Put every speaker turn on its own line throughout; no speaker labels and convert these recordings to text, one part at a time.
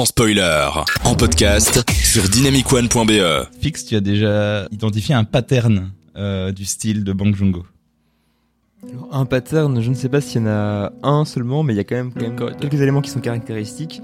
sans spoiler, en podcast sur dynamicone.be.
Fix, tu as déjà identifié un pattern euh, du style de Bang.
Alors, un pattern, je ne sais pas s'il y en a un seulement, mais il y a quand même, quand même
Code.
quelques éléments qui sont caractéristiques.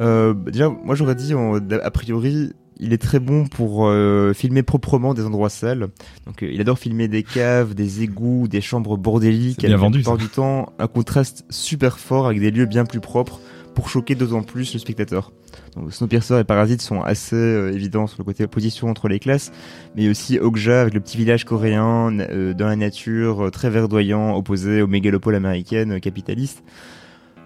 Euh, bah, déjà, moi j'aurais dit, a priori, il est très bon pour euh, filmer proprement des endroits sales. Donc, euh, il adore filmer des caves, des égouts, des chambres bordéliques.
Bien
avec,
vendu, ça.
du temps, un contraste super fort avec des lieux bien plus propres pour choquer d'autant plus le spectateur. Donc, Snowpiercer et Parasite sont assez euh, évidents sur le côté opposition entre les classes, mais aussi Okja avec le petit village coréen euh, dans la nature, euh, très verdoyant, opposé aux mégalopoles américaines capitalistes.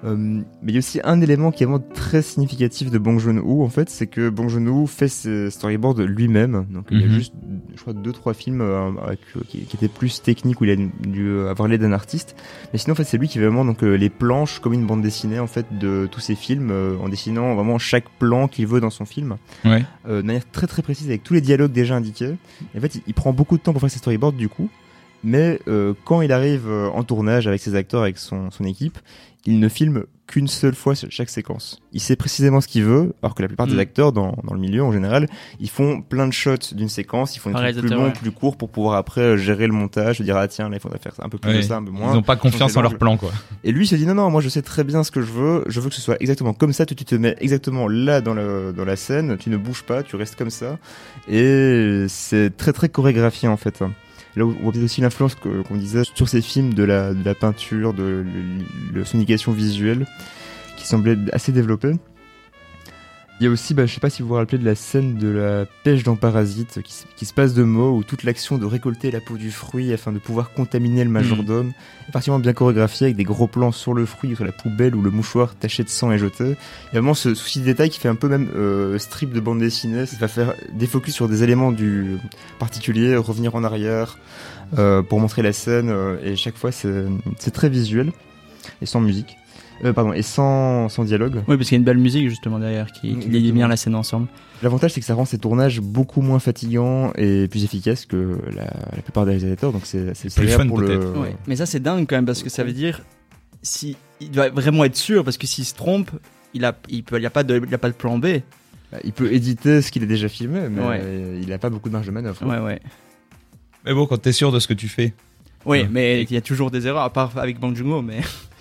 Euh, mais il y a aussi un élément qui est vraiment très significatif de Bong Joon-ho en fait, c'est que Bong Joon-ho fait ses storyboards lui-même. Donc il y a
Mhm.
juste, je crois, deux trois films euh, avec, euh, qui, qui étaient plus techniques où il a dû avoir l'aide d'un artiste. Mais sinon en fait c'est lui qui fait vraiment donc les planches comme une bande dessinée en fait de tous ses films en dessinant vraiment chaque plan qu'il veut dans son film
Ouais.
euh, de manière très très précise avec tous les dialogues déjà indiqués. Et en fait, il, il prend beaucoup de temps pour faire ses storyboards du coup, mais euh, quand il arrive euh, en tournage avec ses acteurs, avec son, son équipe, il ne filme qu'une seule fois chaque séquence. Il sait précisément ce qu'il veut, alors que la plupart
Mm.
des acteurs dans, dans le milieu en général, ils font plein de shots d'une séquence, ils font des trucs plus longs,
ouais.
plus courts pour pouvoir après euh, gérer le montage, se dire ah tiens là il faudrait faire un peu plus de ça, un peu moins.
Ils n'ont pas confiance en leur plan, quoi.
Et lui il se dit non non moi je sais très bien ce que je veux, je veux que ce soit exactement comme ça, tu, tu te mets exactement là dans, le, dans la scène, tu ne bouges pas, tu restes comme ça. Et c'est très très chorégraphié en fait. Là on voit aussi l'influence qu'on disait sur ces films de la, la peinture, de le- le- son éducation visuelle qui semblait assez développée. Il y a aussi, bah, je sais pas si vous vous rappelez de la scène de la pêche dans Parasite qui, se- qui se passe de mots où toute l'action de récolter la peau du fruit afin de pouvoir contaminer le majordome est particulièrement bien chorégraphiée avec des gros plans sur le fruit, sur la poubelle où le mouchoir taché de sang est jeté. Il y a vraiment ce souci de détail qui fait un peu même euh, strip de bande dessinée. Ça va faire des focus sur des éléments du particulier, revenir en arrière euh, pour montrer la scène euh, et chaque fois c'est très visuel et sans musique. Euh, pardon, et sans, sans dialogue.
Oui, parce qu'il y a une belle musique justement derrière qui, qui lie bien la scène ensemble.
L'avantage, c'est que ça rend ces tournages beaucoup moins fatigants et plus efficaces que la, la plupart des réalisateurs. Donc c'est c'est
plus fun,
pour le.
Ouais. Mais ça, c'est dingue quand même parce que ça veut dire si il doit vraiment être sûr parce que s'il se trompe, il a, il peut, il y a pas de, il y a pas de plan B.
Bah, Il peut éditer ce qu'il a déjà filmé, mais
Ouais.
il n'a pas beaucoup de marge de manœuvre.
Ouais, ouais.
Mais bon, quand t'es sûr de ce que tu fais.
Oui,
Ouais.
mais il y a toujours des erreurs, à part avec Bang Joon-ho, mais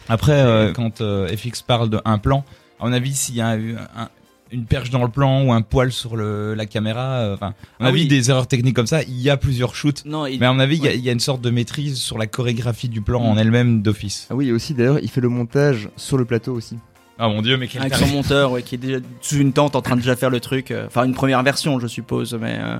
Après, euh, quand euh, FX parle d'un plan, à mon avis, s'il y a eu un- une perche dans le plan ou un poil sur le, la caméra, euh, enfin, à mon
Ah
avis,
oui.
des erreurs techniques comme ça, il y a plusieurs shoots.
non, il,
Mais à mon avis, il y a-
Ouais.
il y, a une sorte de maîtrise sur la chorégraphie du plan en
Mm.
elle-même d'office.
Ah oui, et aussi d'ailleurs, il fait le montage sur le plateau aussi.
Ah mon dieu, mais quel
avec son monteur, ouais, qui est déjà sous une tente en train de déjà faire le truc. Enfin, une première version, je suppose, mais euh,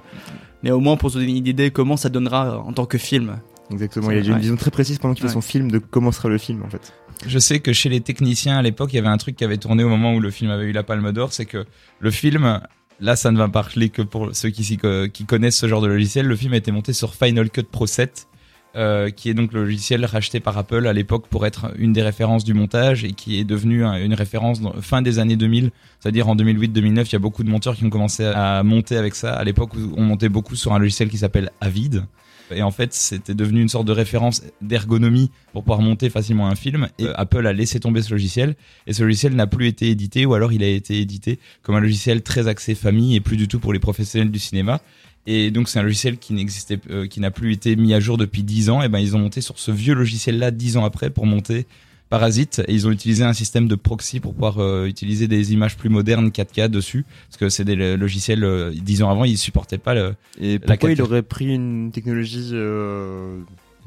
mais au moins pour se donner une idée comment ça donnera en tant que film.
Exactement. Il a une vision très précise pendant qu'il fait
Ouais.
son film de comment sera le film en fait.
Je sais que chez les techniciens à l'époque, il y avait un truc qui avait tourné au moment où le film avait eu la Palme d'Or, c'est que le film, là, ça ne va parler que pour ceux qui, qui connaissent ce genre de logiciel. Le film a été monté sur Final Cut Pro 7, euh, qui est donc le logiciel racheté par Apple à l'époque pour être une des références du montage et qui est devenu un- une référence fin des années 2000, c'est-à-dire en 2008-2009, il y a beaucoup de monteurs qui ont commencé à monter avec ça. À l'époque, on montait beaucoup sur un logiciel qui s'appelle Avid. Et en fait, c'était devenu une sorte de référence d'ergonomie pour pouvoir monter facilement un film. Et Apple a laissé tomber ce logiciel. Et ce logiciel n'a plus été édité, ou alors il a été édité comme un logiciel très axé famille et plus du tout pour les professionnels du cinéma. Et donc c'est un logiciel qui n'existait, euh, qui n'a plus été mis à jour depuis 10 ans. Et ben ils ont monté sur ce vieux logiciel-là 10 ans après pour monter Parasite. Et ils ont utilisé un système de proxy pour pouvoir euh, utiliser des images plus modernes 4K dessus, parce que c'est des lo- logiciels euh, 10 ans avant ils supportaient pas le,
Et
La
pourquoi il
capture.
aurait pris une technologie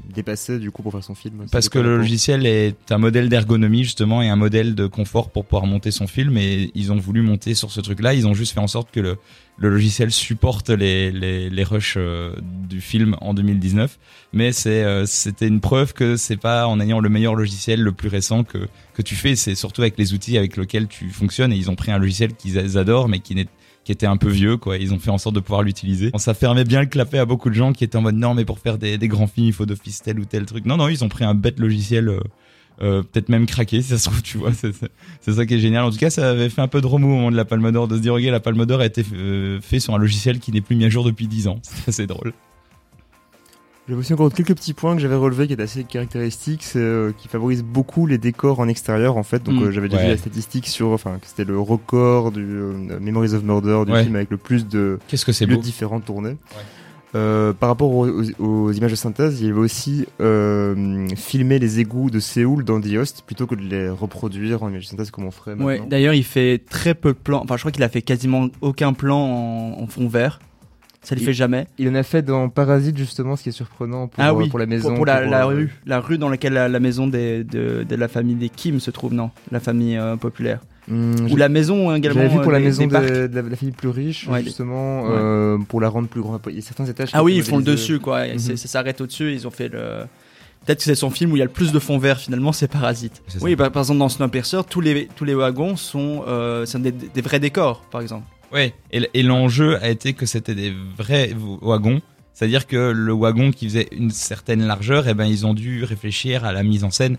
dépassée du coup pour faire son film
Parce que le logiciel est un modèle d'ergonomie justement et un modèle de confort pour pouvoir monter son film et ils ont voulu monter sur ce truc-là. Ils ont juste fait en sorte que le, le logiciel supporte les, les, les rushs euh, du film en 2019. Mais c'est euh, c'était une preuve que c'est pas en ayant le meilleur logiciel le plus récent que que tu fais. C'est surtout avec les outils avec lesquels tu fonctionnes et ils ont pris un logiciel qu'ils adorent mais qui n'est qui était un peu vieux quoi. Ils ont fait en sorte de pouvoir l'utiliser. Ça fermait bien le clapet à beaucoup de gens qui étaient en mode non mais pour faire des, grands films il faut d'office tel ou tel truc. Non non ils ont pris un bête logiciel euh, euh, peut-être même craqué si ça se trouve tu vois. C'est ça qui est génial. En tout cas ça avait fait un peu de remous au moment de la Palme d'Or de se dire ok la Palme d'Or a été euh, fait sur un logiciel qui n'est plus mis à jour depuis 10 ans. C'est assez drôle
J'avais aussi encore quelques petits points que j'avais relevés qui étaient assez caractéristiques, c'est euh, qui favorisent beaucoup les décors en extérieur en fait. Donc
Mm.
euh, j'avais déjà
Ouais.
vu la statistique sur, enfin que c'était le record du euh, Memories of Murder du
Ouais.
film avec le plus de
Qu'est-ce que c'est
lieux
beau
différents tournés. Euh, par rapport aux, aux- aux images de synthèse, il y avait aussi euh, filmé les égouts de Séoul dans The Host plutôt que de les reproduire en images de synthèse comme on ferait
Ouais,
maintenant.
d'ailleurs, il fait très peu de plans. Enfin, je crois qu'il a fait quasiment aucun plan en, en fond vert. Ça le
Il-
fait jamais.
Il en a fait dans Parasite justement, ce qui est surprenant pour,
ah
euh,
oui,
pour la maison.
pour, la,
pour,
la
euh,
rue, la rue dans laquelle la, la maison des, de, de la famille des Kim se trouve, non, la famille euh, populaire.
hum,
Ou la maison également.
J'avais vu pour la
des-
maison
des
de, la, famille plus riche,
Ouais,
justement,
ouais.
euh, pour la rendre plus grande. Il y a certains étages. qui
Ah oui, ils font le dessus, quoi.
Mhm.
Ça s'arrête au-dessus. Ils ont fait le. Peut-être que c'est son film où il y a le plus de fond vert finalement, c'est Parasite. Oui, bah, par exemple dans Snowpiercer, tous les tous les wagons sont, euh, sont des, des vrais décors, par exemple.
Ouais, et, l'enjeu a été que c'était des vrais wagons. C'est-à-dire que le wagon qui faisait une certaine largeur, eh ben, ils ont dû réfléchir à la mise en scène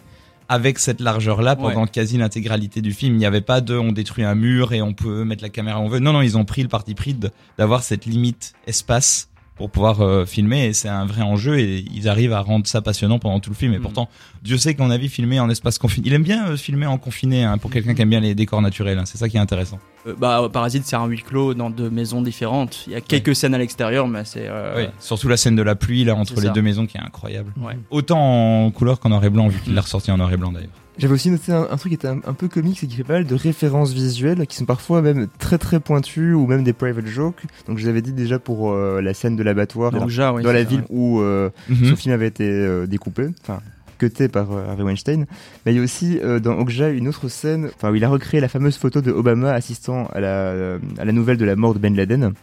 avec cette largeur-là pendant quasi l'intégralité du film. Il n'y avait pas de on détruit un mur et on peut mettre la caméra où on veut. Non, non, ils ont pris le parti pris d'avoir cette limite espace pour pouvoir euh, filmer et c'est un vrai enjeu et ils arrivent à rendre ça passionnant pendant tout le film. Et
Mm.
pourtant, Dieu sait qu'on a vu filmer en espace confiné. Il aime bien euh, filmer en confiné hein, pour quelqu'un qui aime bien les décors naturels. hein. C'est ça qui est intéressant.
Euh, bah, Parasite, c'est un huis clos dans deux maisons différentes. Il y a quelques scènes à l'extérieur, mais c'est.
Oui, surtout la scène de la pluie là entre les deux maisons qui est incroyable.
ouais.
Autant en couleur qu'en noir et blanc vu qu'il l'a ressorti en noir et blanc d'ailleurs.
J'avais aussi noté un, un truc qui était un, un peu comique, c'est qu'il fait pas mal de références visuelles qui sont parfois même très très pointues ou même des private jokes. Donc je l'avais dit déjà pour euh, la scène de l'abattoir dans,
déjà, oui,
dans la ville
vrai.
où euh,
Mhm.
son film avait été euh, découpé, enfin cuté par euh, Harvey Weinstein. Mais il y a aussi euh, dans Okja une autre scène, enfin où il a recréé la fameuse photo de Obama assistant à la, à la nouvelle de la mort de Ben Laden.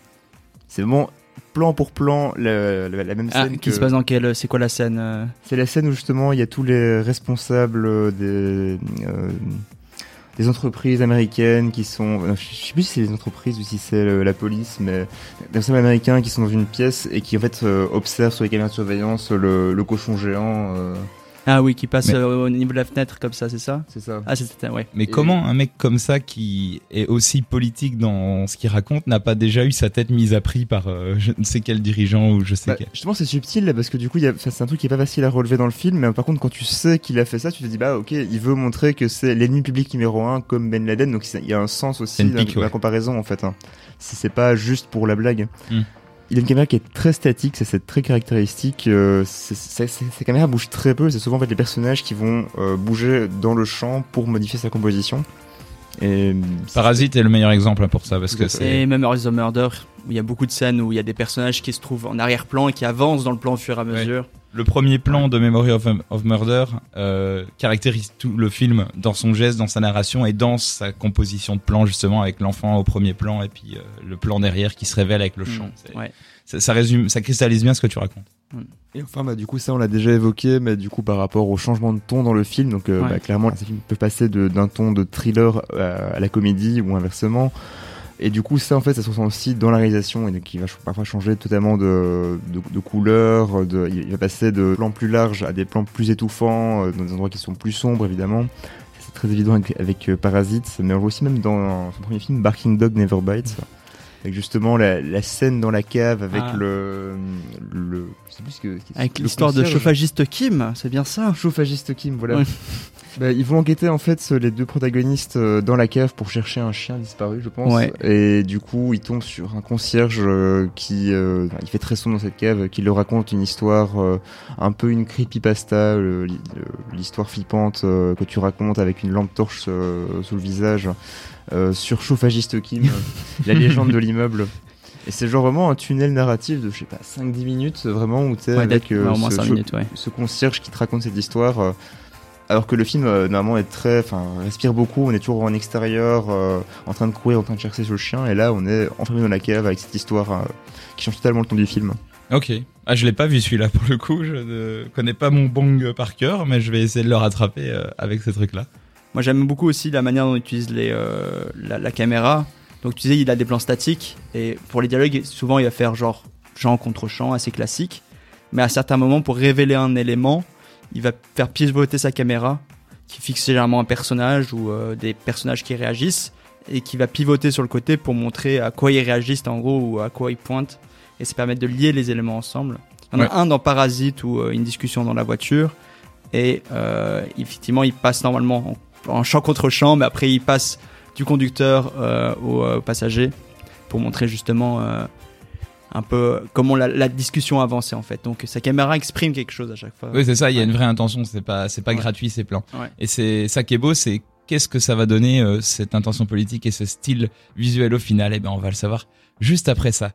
C'est vraiment plan pour plan la, même
Ah,
scène
qui
que-
se passe dans quelle C'est quoi la scène euh
c'est la scène où justement il y a tous les responsables euh, des, euh, des entreprises américaines qui sont. euh, Je sais plus si c'est les entreprises ou si c'est euh, la police, mais des responsables américains qui sont dans une pièce et qui en fait euh, observent sur les caméras de surveillance le, le cochon géant. euh,
Ah oui, qui passe
Mais-
euh, au niveau de la fenêtre comme ça, c'est ça
c'est ça.
Ah, c'était ouais.
Mais
Et-
comment un mec comme ça qui est aussi politique dans ce qu'il raconte n'a pas déjà eu sa tête mise à prix par euh, je ne sais quel dirigeant ou je sais
Bah,
quel.
justement, c'est subtil là, parce que du coup, a- enfin, c'est un truc qui est pas facile à relever dans le film. Mais par contre, quand tu sais qu'il a fait ça, tu te dis bah ok, il veut montrer que c'est l'ennemi public numéro un comme Ben Laden. Donc il y a un sens aussi dans la
ouais.
comparaison en fait. hein. Si c'est pas juste pour la blague.
Hmm.
Il a une caméra qui est très statique, c'est très caractéristique. euh, c'est- c'est- c'est- ces caméras bougent très peu. C'est souvent en fait les personnages qui vont euh, bouger dans le champ pour modifier sa composition. Et
Parasite est le meilleur exemple pour ça parce que c'est
Et même Memories of Murder, où il y a beaucoup de scènes où il y a des personnages qui se trouvent en arrière-plan et qui avancent dans le plan au fur et à
Ouais. Le premier plan de Memory of, of Murder euh, caractérise tout le film dans son geste, dans sa narration et dans sa composition de plan justement avec l'enfant au premier plan et puis euh, le plan derrière qui se révèle avec le chant.
Mm, ouais.
Ça, ça résume, ça cristallise bien ce que tu racontes.
Et enfin, bah, du coup, ça, on l'a déjà évoqué, mais du coup, par rapport au changement de ton dans le film, donc, euh,
Ouais.
bah, clairement, ces films peuvent passer de- d'un ton de thriller à, à la comédie ou inversement. Et du coup, ça, en fait, ça se ressent aussi dans la réalisation, et il va parfois changer totalement de, de, de couleur, de, il va passer de plans plus larges à des plans plus étouffants, euh, dans des endroits qui sont plus sombres, évidemment. C'est très évident avec, avec euh, Parasite, mais on voit aussi même dans son premier film, Barking Dog Never Bites. Avec justement la, la scène dans la cave avec
Ah.
le, le. Je sais plus ce que.
Avec l'histoire de chauffagiste Kim, c'est bien ça?
Chauffagiste Kim, voilà.
Ouais.
Bah, ils vont enquêter en fait les deux protagonistes euh, dans la cave pour chercher un chien disparu, je pense.
Ouais.
Et du coup, ils tombent sur un concierge euh, qui, euh, il fait très sombre dans cette cave, qui leur raconte une histoire, euh, un peu une creepypasta, l'histoire flippante euh, que tu racontes avec une lampe torche sous le visage, euh, sur chauffagiste Kim, la légende de l'immeuble. Et c'est genre vraiment un tunnel narratif de, je sais pas, 5-10 minutes, vraiment, où t'es
Ouais,
avec
ouais,
ce
5
chau-
minutes, ouais.
ce concierge qui te raconte cette histoire. euh, alors que le film, euh, normalement, est très, enfin, respire beaucoup. On est toujours en extérieur, euh, en train de courir, en train de chercher sur le chien. Et là, on est enfermé dans la cave avec cette histoire euh, qui change totalement le ton du film.
Ok. Ah, je l'ai pas vu celui-là pour le coup. Je ne connais pas mon bong par cœur, mais je vais essayer de le rattraper euh, avec ces trucs-là.
Moi j'aime beaucoup aussi la manière dont on utilise les, euh, la, la caméra. Donc tu disais il a des plans statiques et pour les dialogues souvent il va faire genre chant contre chant assez classique. Mais à certains moments pour révéler un élément il va faire pivoter sa caméra qui fixe généralement un personnage ou euh, des personnages qui réagissent et qui va pivoter sur le côté pour montrer à quoi ils réagissent en gros ou à quoi ils pointent et ça permet de lier les éléments ensemble. Il y en a
Ouais.
un dans Parasite ou une discussion dans la voiture. Et euh, effectivement, il passe normalement en, en champ contre champ, mais après, il passe du conducteur euh, au euh, passager pour montrer justement euh, un peu comment la, la discussion avançait en fait. Donc sa caméra exprime quelque chose à chaque fois.
Oui, c'est ça. Il y a une vraie intention. C'est pas, c'est pas
Ouais.
gratuit, c'est plein.
Ouais.
Et c'est ça qui est beau, c'est qu'est-ce que ça va donner euh, cette intention politique et ce style visuel au final? Eh ben, on va le savoir juste après ça.